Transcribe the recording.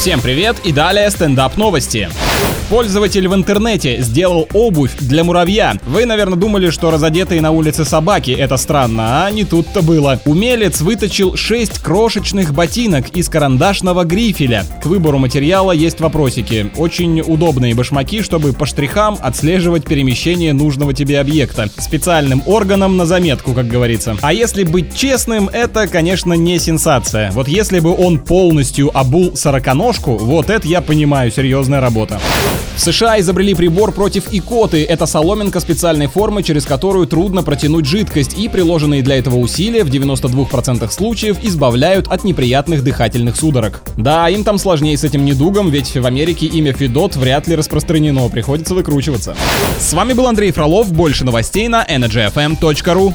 Всем привет и далее стендап новости. Пользователь в интернете сделал обувь для муравья. Вы, наверное, думали, что разодетые на улице собаки это странно, а не тут-то было. Умелец выточил 6 крошечных ботинок из карандашного грифеля. К выбору материала есть вопросики. Очень удобные башмаки, чтобы по штрихам отслеживать перемещение нужного тебе объекта. Специальным органом на заметку, как говорится. А если быть честным, это, конечно, не сенсация. Вот если бы он полностью обул сороконожку, вот это я понимаю, серьезная работа. В США изобрели прибор против икоты. Это соломинка специальной формы, через которую трудно протянуть жидкость, и приложенные для этого усилия в 92% случаев избавляют от неприятных дыхательных судорог. Да, им там сложнее с этим недугом, ведь в Америке имя Федот вряд ли распространено, приходится выкручиваться. С вами был Андрей Фролов, больше новостей на energyfm.ru.